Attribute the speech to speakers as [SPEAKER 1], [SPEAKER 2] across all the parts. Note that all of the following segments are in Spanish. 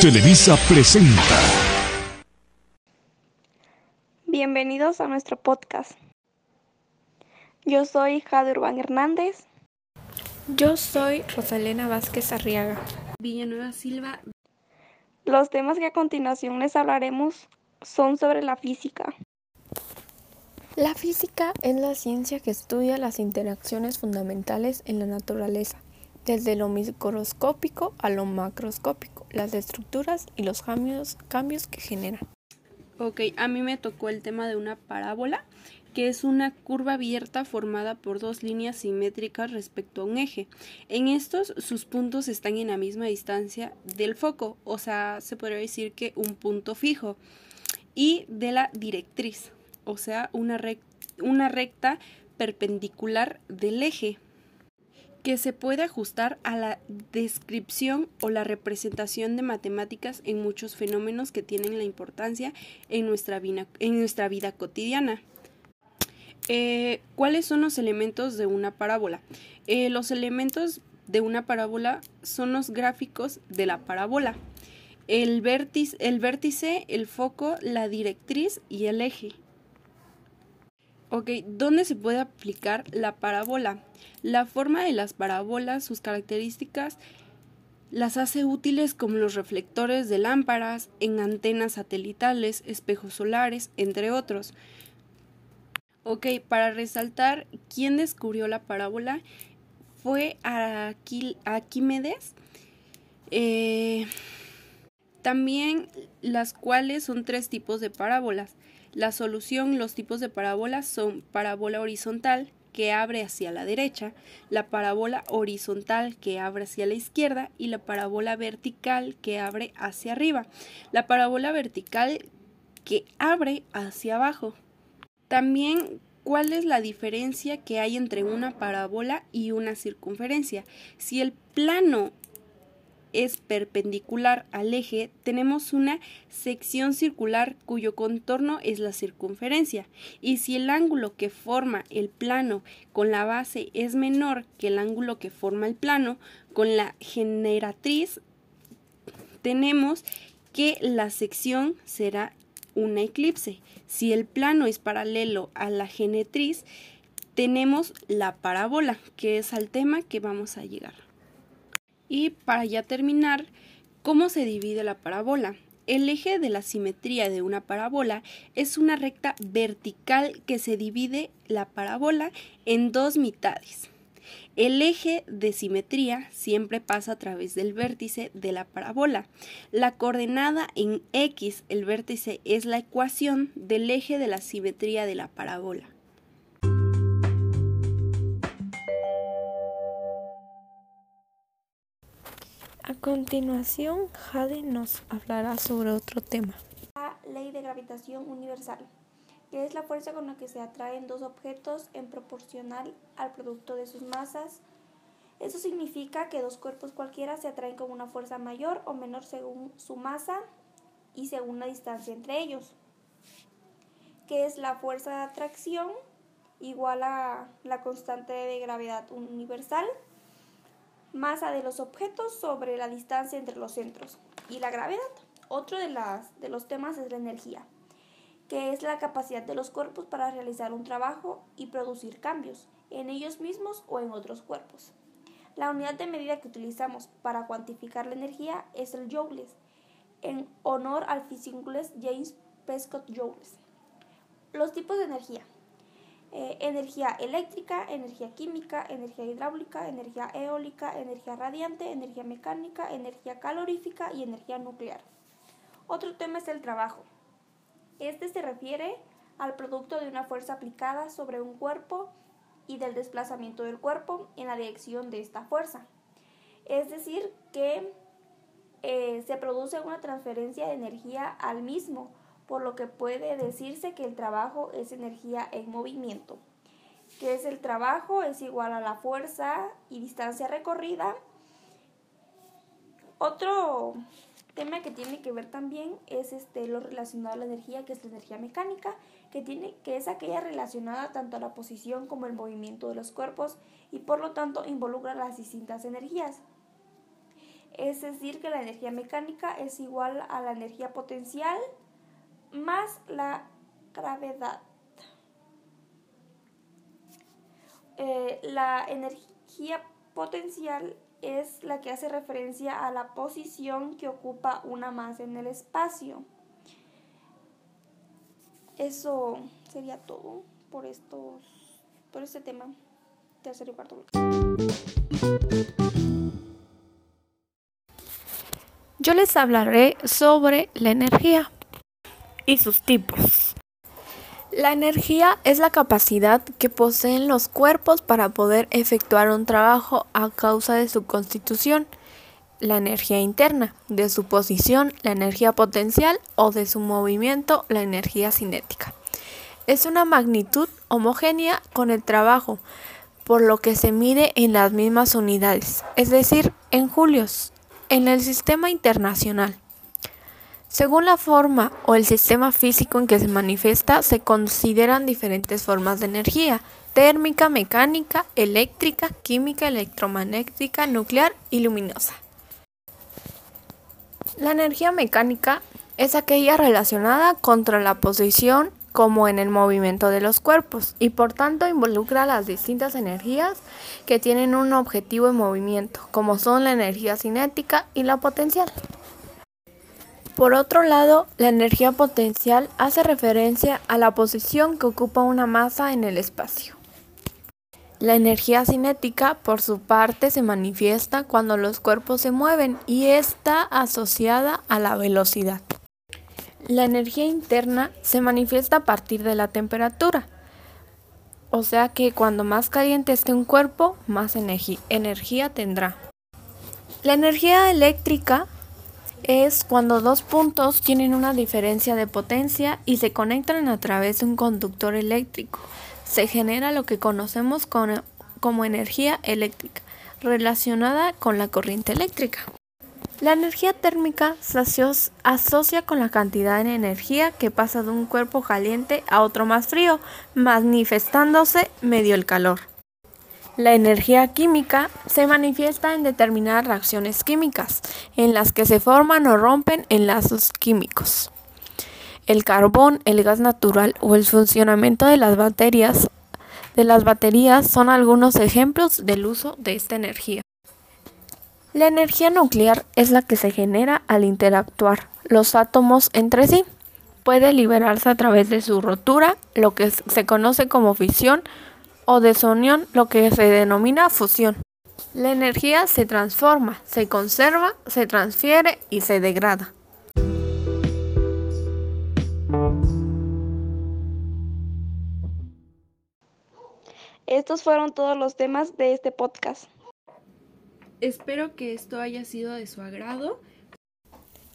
[SPEAKER 1] Televisa presenta.
[SPEAKER 2] Bienvenidos a nuestro podcast. Yo soy Jade Urbán Hernández.
[SPEAKER 3] Yo soy Rosalena Vázquez Arriaga.
[SPEAKER 4] Villanueva Silva.
[SPEAKER 2] Los temas que a continuación les hablaremos son sobre la física.
[SPEAKER 3] La física es la ciencia que estudia las interacciones fundamentales en la naturaleza, desde lo microscópico a lo macroscópico, las estructuras y los cambios, que generan.
[SPEAKER 4] Ok, a mí me tocó el tema de una parábola, que es una curva abierta formada por dos líneas simétricas respecto a un eje. En estos, sus puntos están en la misma distancia del foco, o sea, se podría decir que un punto fijo, y de la directriz, o sea, una, una recta perpendicular del eje que se puede ajustar a la descripción o la representación de matemáticas en muchos fenómenos que tienen la importancia en nuestra vida, en nuestra vida cotidiana. Eh, ¿Cuáles son los elementos de una parábola? Eh, los elementos de una parábola son los gráficos de la parábola. El vértice, el vértice, el foco, la directriz y el eje. Ok, ¿dónde se puede aplicar la parábola? La forma de las parábolas, sus características, las hace útiles como los reflectores de lámparas, en antenas satelitales, espejos solares, entre otros. Ok, para resaltar quién descubrió la parábola fue Arquímedes. Eh, también las cuales son tres tipos de parábolas. La solución, los tipos de parábolas son parábola horizontal, que abre hacia la derecha, la parábola horizontal que abre hacia la izquierda y la parábola vertical que abre hacia arriba. La parábola vertical que abre hacia abajo. También, ¿cuál es la diferencia que hay entre una parábola y una circunferencia? Si el plano es perpendicular al eje, tenemos una sección circular cuyo contorno es la circunferencia. Y si el ángulo que forma el plano con la base es menor que el ángulo que forma el plano con la generatriz, tenemos que la sección será una eclipse. Si el plano es paralelo a la genetriz, tenemos la parábola, que es al tema que vamos a llegar. Y para ya terminar, ¿cómo se divide la parábola? El eje de la simetría de una parábola es una recta vertical que se divide la parábola en dos mitades. El eje de simetría siempre pasa a través del vértice de la parábola. La coordenada en x, el vértice, es la ecuación del eje de la simetría de la parábola.
[SPEAKER 3] A continuación, Jade nos hablará sobre otro tema.
[SPEAKER 2] La ley de gravitación universal, que es la fuerza con la que se atraen dos objetos en proporcional al producto de sus masas. Eso significa que dos cuerpos cualquiera se atraen con una fuerza mayor o menor según su masa y según la distancia entre ellos, que es la fuerza de atracción igual a la constante de gravedad universal masa de los objetos sobre la distancia entre los centros y la gravedad. Otro de, las, de los temas es la energía, que es la capacidad de los cuerpos para realizar un trabajo y producir cambios en ellos mismos o en otros cuerpos. La unidad de medida que utilizamos para cuantificar la energía es el joules, en honor al físico inglés James Prescott Joules. Los tipos de energía. Eh, energía eléctrica, energía química, energía hidráulica, energía eólica, energía radiante, energía mecánica, energía calorífica y energía nuclear. Otro tema es el trabajo. Este se refiere al producto de una fuerza aplicada sobre un cuerpo y del desplazamiento del cuerpo en la dirección de esta fuerza. Es decir, que eh, se produce una transferencia de energía al mismo por lo que puede decirse que el trabajo es energía en movimiento. que es el trabajo? Es igual a la fuerza y distancia recorrida. Otro tema que tiene que ver también es este, lo relacionado a la energía, que es la energía mecánica, que, tiene, que es aquella relacionada tanto a la posición como el movimiento de los cuerpos y por lo tanto involucra las distintas energías. es decir, que la energía mecánica es igual a la energía potencial más la gravedad. Eh, la energía potencial es la que hace referencia a la posición que ocupa una masa en el espacio. Eso sería todo por estos por este tema. Tercer y cuarto
[SPEAKER 3] Yo les hablaré sobre la energía y sus tipos. La energía es la capacidad que poseen los cuerpos para poder efectuar un trabajo a causa de su constitución, la energía interna, de su posición, la energía potencial o de su movimiento, la energía cinética. Es una magnitud homogénea con el trabajo, por lo que se mide en las mismas unidades, es decir, en julios, en el sistema internacional. Según la forma o el sistema físico en que se manifiesta, se consideran diferentes formas de energía, térmica, mecánica, eléctrica, química, electromagnética, nuclear y luminosa. La energía mecánica es aquella relacionada contra la posición como en el movimiento de los cuerpos y por tanto involucra las distintas energías que tienen un objetivo en movimiento, como son la energía cinética y la potencial. Por otro lado, la energía potencial hace referencia a la posición que ocupa una masa en el espacio. La energía cinética, por su parte, se manifiesta cuando los cuerpos se mueven y está asociada a la velocidad. La energía interna se manifiesta a partir de la temperatura, o sea que cuando más caliente esté un cuerpo, más energía tendrá. La energía eléctrica es cuando dos puntos tienen una diferencia de potencia y se conectan a través de un conductor eléctrico. Se genera lo que conocemos como energía eléctrica, relacionada con la corriente eléctrica. La energía térmica se asocia con la cantidad de energía que pasa de un cuerpo caliente a otro más frío, manifestándose medio el calor. La energía química se manifiesta en determinadas reacciones químicas, en las que se forman o rompen enlazos químicos. El carbón, el gas natural o el funcionamiento de las baterías de las baterías son algunos ejemplos del uso de esta energía. La energía nuclear es la que se genera al interactuar los átomos entre sí. Puede liberarse a través de su rotura, lo que se conoce como fisión, o desunión, lo que se denomina fusión. La energía se transforma, se conserva, se transfiere y se degrada.
[SPEAKER 2] Estos fueron todos los temas de este podcast.
[SPEAKER 4] Espero que esto haya sido de su agrado.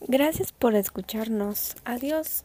[SPEAKER 3] Gracias por escucharnos. Adiós.